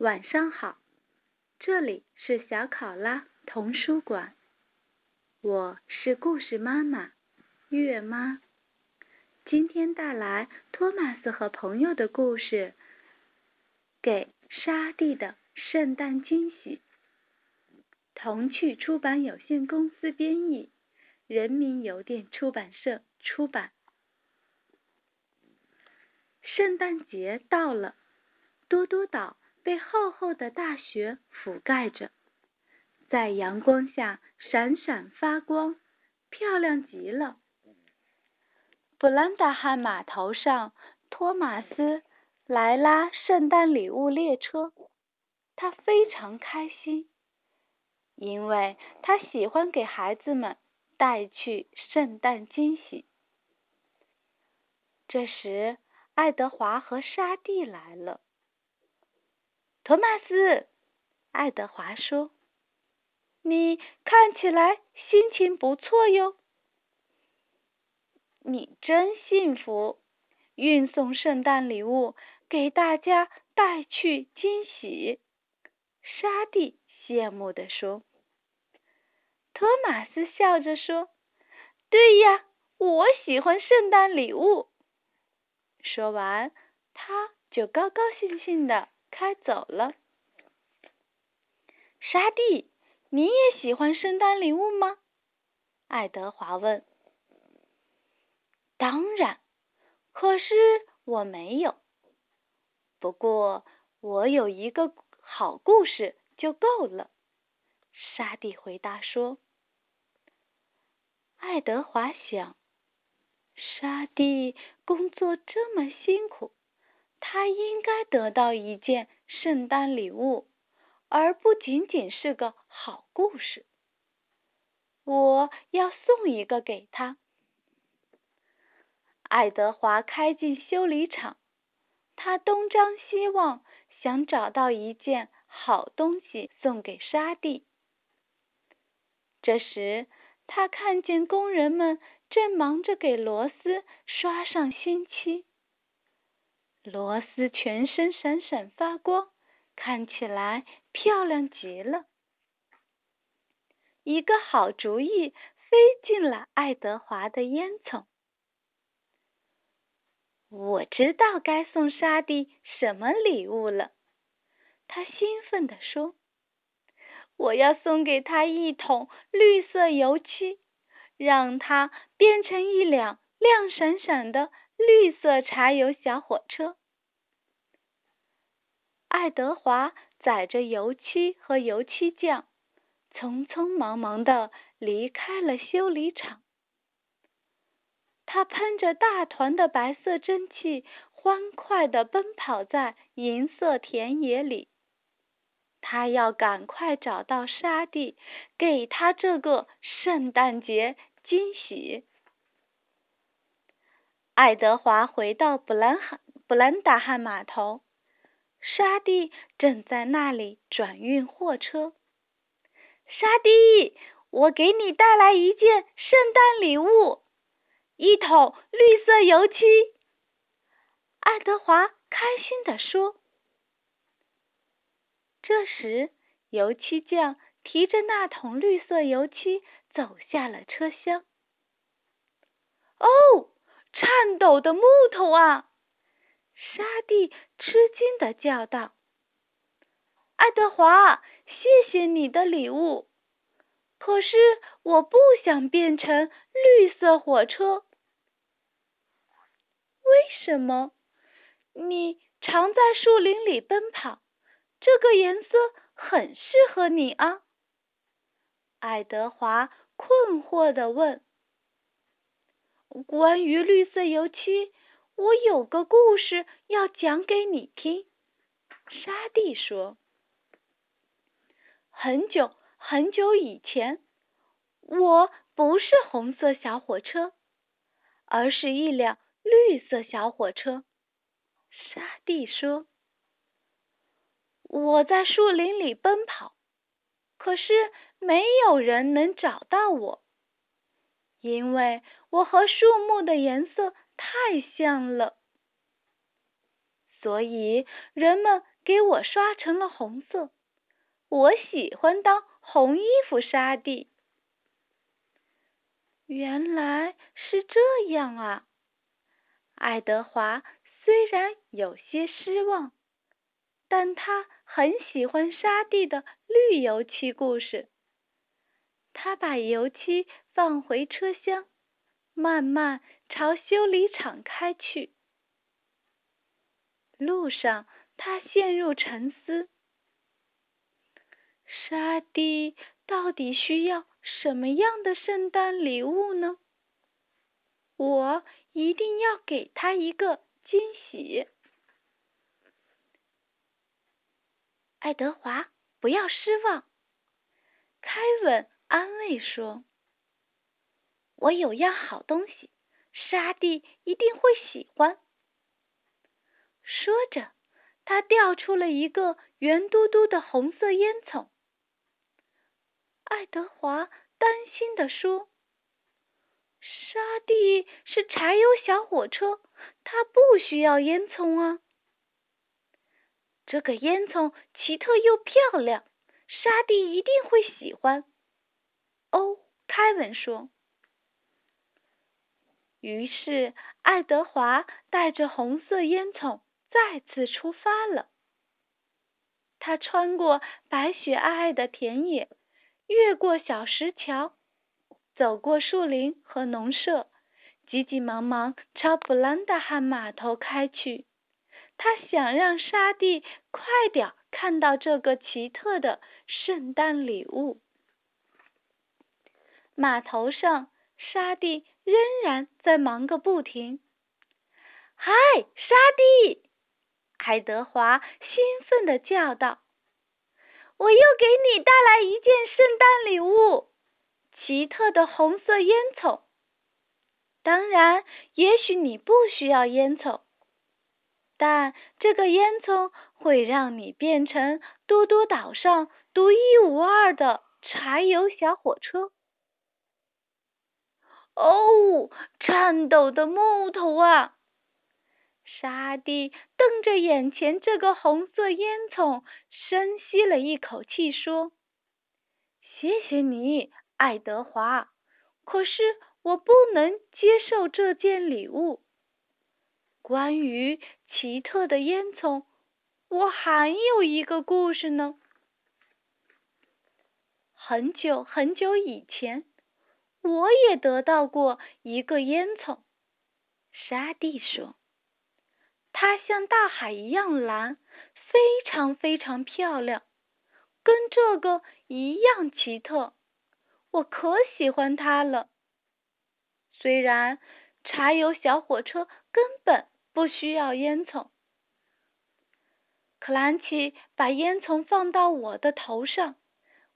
晚上好！这里是小考拉童书馆，我是故事妈妈月妈。今天带来托马斯和朋友的故事，给沙地的圣诞惊喜。童趣出版有限公司编译，人民邮电出版社出版。圣诞节到了，多多岛被厚厚的大雪覆盖着，在阳光下闪闪发光，漂亮极了。布兰达汉码头上，托马斯来拉圣诞礼物列车，他非常开心，因为他喜欢给孩子们带去圣诞惊喜。这时，爱德华和沙蒂来了。托马斯，爱德华说：“你看起来心情不错哟。”你真幸福，运送圣诞礼物给大家带去惊喜。沙地羡慕地说。托马斯笑着说：“对呀，我喜欢圣诞礼物。”说完，他就高高兴兴的开走了。沙地，你也喜欢圣诞礼物吗？爱德华问。当然，可是我没有。不过我有一个好故事就够了。沙地回答说：“爱德华想，沙地工作这么辛苦，他应该得到一件圣诞礼物，而不仅仅是个好故事。我要送一个给他。”爱德华开进修理厂，他东张西望，想找到一件好东西送给沙地。这时，他看见工人们正忙着给螺丝刷上新漆，螺丝全身闪闪发光，看起来漂亮极了。一个好主意飞进了爱德华的烟囱。我知道该送沙地什么礼物了，他兴奋地说：“我要送给他一桶绿色油漆，让它变成一辆亮闪闪的绿色柴油小火车。”爱德华载着油漆和油漆匠，匆匆忙忙的离开了修理厂。他喷着大团的白色蒸汽，欢快地奔跑在银色田野里。他要赶快找到沙地，给他这个圣诞节惊喜。爱德华回到布兰汉布兰达汉码头，沙地正在那里转运货车。沙地，我给你带来一件圣诞礼物。一桶绿色油漆，爱德华开心地说。这时，油漆匠提着那桶绿色油漆走下了车厢。哦，颤抖的木头啊！沙地吃惊的叫道：“爱德华，谢谢你的礼物，可是我不想变成绿色火车。”为什么？你常在树林里奔跑，这个颜色很适合你啊。爱德华困惑的问：“关于绿色油漆，我有个故事要讲给你听。”沙地说：“很久很久以前，我不是红色小火车，而是一辆。”绿色小火车，沙地说：“我在树林里奔跑，可是没有人能找到我，因为我和树木的颜色太像了，所以人们给我刷成了红色。我喜欢当红衣服沙地。原来是这样啊！爱德华虽然有些失望，但他很喜欢沙地的绿油漆故事。他把油漆放回车厢，慢慢朝修理厂开去。路上，他陷入沉思：沙地到底需要？什么样的圣诞礼物呢？我一定要给他一个惊喜。爱德华，不要失望。凯文安慰说：“我有样好东西，沙地一定会喜欢。”说着，他掉出了一个圆嘟嘟的红色烟囱。爱德华担心地说：“沙地是柴油小火车，它不需要烟囱啊。这个烟囱奇特又漂亮，沙地一定会喜欢。”哦，凯文说。于是，爱德华带着红色烟囱再次出发了。他穿过白雪皑皑的田野。越过小石桥，走过树林和农舍，急急忙忙朝布兰达汉码头开去。他想让沙地快点看到这个奇特的圣诞礼物。码头上，沙地仍然在忙个不停。嗨，沙地！爱德华兴奋地叫道。我又给你带来一件圣诞礼物，奇特的红色烟囱。当然，也许你不需要烟囱，但这个烟囱会让你变成多多岛上独一无二的柴油小火车。哦，颤抖的木头啊！沙地瞪着眼前这个红色烟囱，深吸了一口气，说：“谢谢你，爱德华。可是我不能接受这件礼物。关于奇特的烟囱，我还有一个故事呢。很久很久以前，我也得到过一个烟囱。”沙地说。它像大海一样蓝，非常非常漂亮，跟这个一样奇特，我可喜欢它了。虽然柴油小火车根本不需要烟囱，克兰奇把烟囱放到我的头上，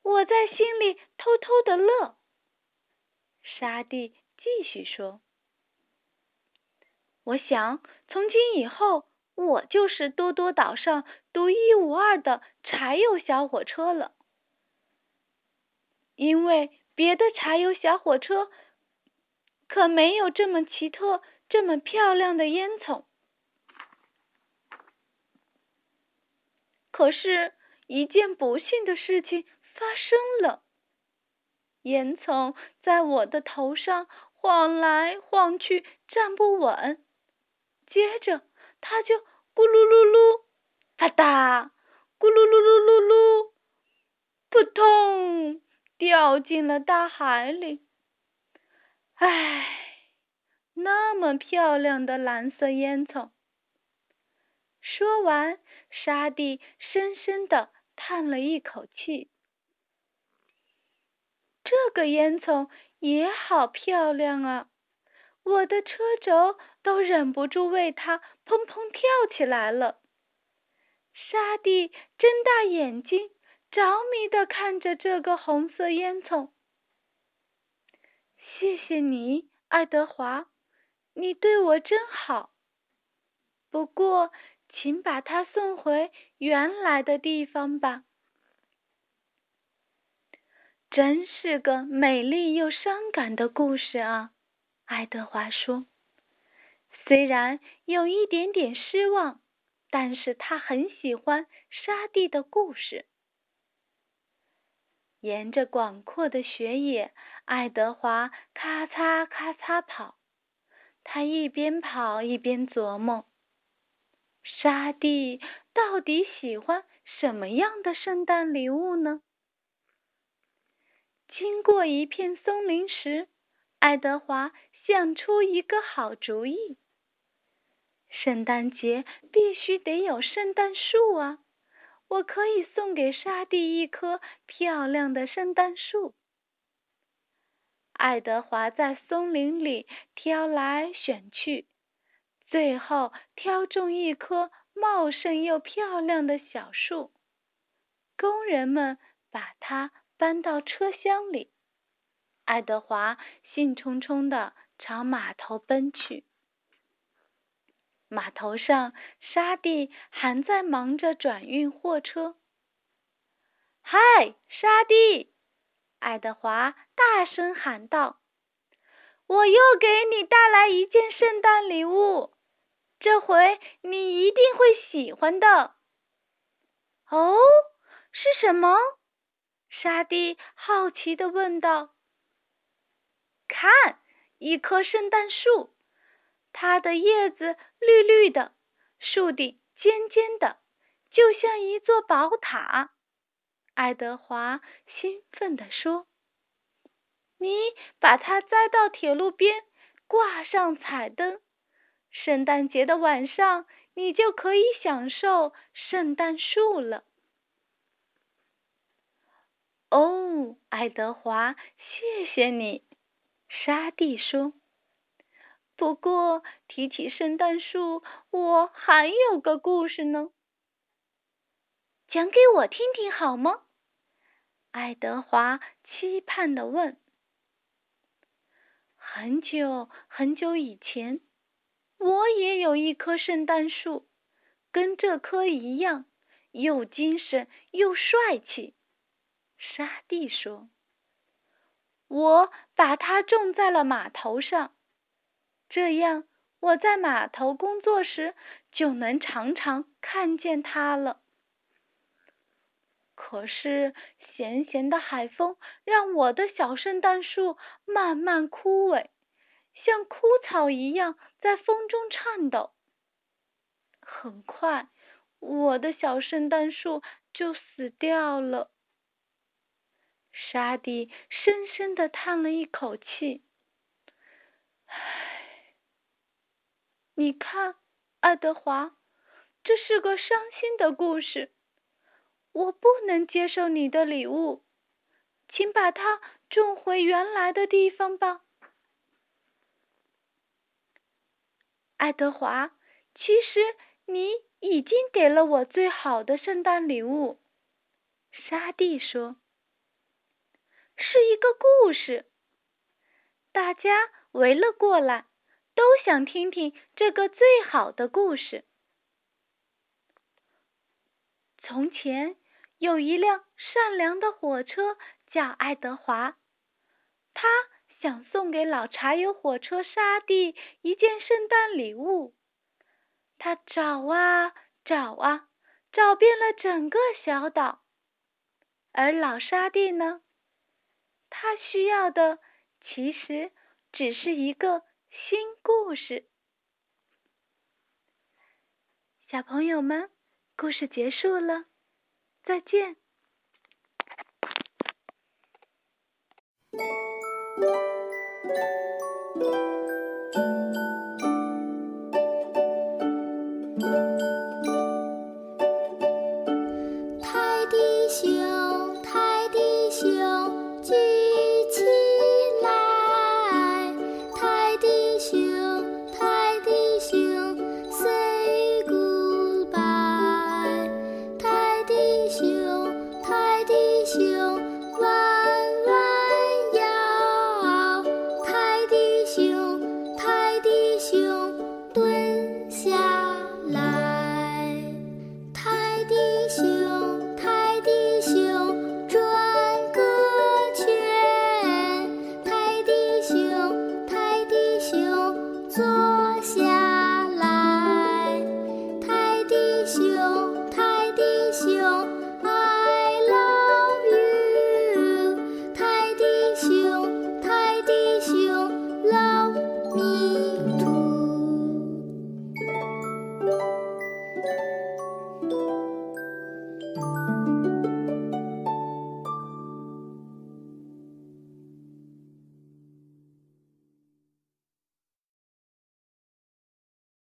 我在心里偷偷的乐。沙地继续说。我想，从今以后，我就是多多岛上独一无二的柴油小火车了。因为别的柴油小火车可没有这么奇特、这么漂亮的烟囱。可是，一件不幸的事情发生了，烟囱在我的头上晃来晃去，站不稳。接着，它就咕噜噜噜，啪嗒，咕噜噜噜噜噜，扑通，掉进了大海里。唉，那么漂亮的蓝色烟囱。说完，沙地深深的叹了一口气。这个烟囱也好漂亮啊！我的车轴都忍不住为它砰砰跳起来了。沙地睁大眼睛，着迷的看着这个红色烟囱。谢谢你，爱德华，你对我真好。不过，请把它送回原来的地方吧。”真是个美丽又伤感的故事啊，爱德华说。虽然有一点点失望，但是他很喜欢沙地的故事。沿着广阔的雪野，爱德华咔嚓咔嚓跑。他一边跑一边琢磨：沙地到底喜欢什么样的圣诞礼物呢？经过一片松林时，爱德华想出一个好主意。圣诞节必须得有圣诞树啊！我可以送给沙地一棵漂亮的圣诞树。爱德华在松林里挑来选去，最后挑中一棵茂盛又漂亮的小树。工人们把它。搬到车厢里，爱德华兴冲冲的朝码头奔去。码头上，沙地还在忙着转运货车。嗨，沙地！爱德华大声喊道：“我又给你带来一件圣诞礼物，这回你一定会喜欢的。”哦，是什么？沙地好奇地问道：“看，一棵圣诞树，它的叶子绿绿的，树顶尖尖的，就像一座宝塔。”爱德华兴奋地说：“你把它栽到铁路边，挂上彩灯，圣诞节的晚上，你就可以享受圣诞树了。”哦，爱德华，谢谢你。”沙地说。“不过提起圣诞树，我还有个故事呢，讲给我听听好吗？”爱德华期盼的问。“很久很久以前，我也有一棵圣诞树，跟这棵一样，又精神又帅气。”沙地说：“我把它种在了码头上，这样我在码头工作时就能常常看见它了。可是咸咸的海风让我的小圣诞树慢慢枯萎，像枯草一样在风中颤抖。很快，我的小圣诞树就死掉了。”沙地深深的叹了一口气，唉，你看，爱德华，这是个伤心的故事。我不能接受你的礼物，请把它种回原来的地方吧。爱德华，其实你已经给了我最好的圣诞礼物。沙地说。是一个故事，大家围了过来，都想听听这个最好的故事。从前有一辆善良的火车，叫爱德华，他想送给老柴油火车沙地一件圣诞礼物。他找啊找啊，找遍了整个小岛，而老沙地呢？他需要的其实只是一个新故事。小朋友们，故事结束了，再见。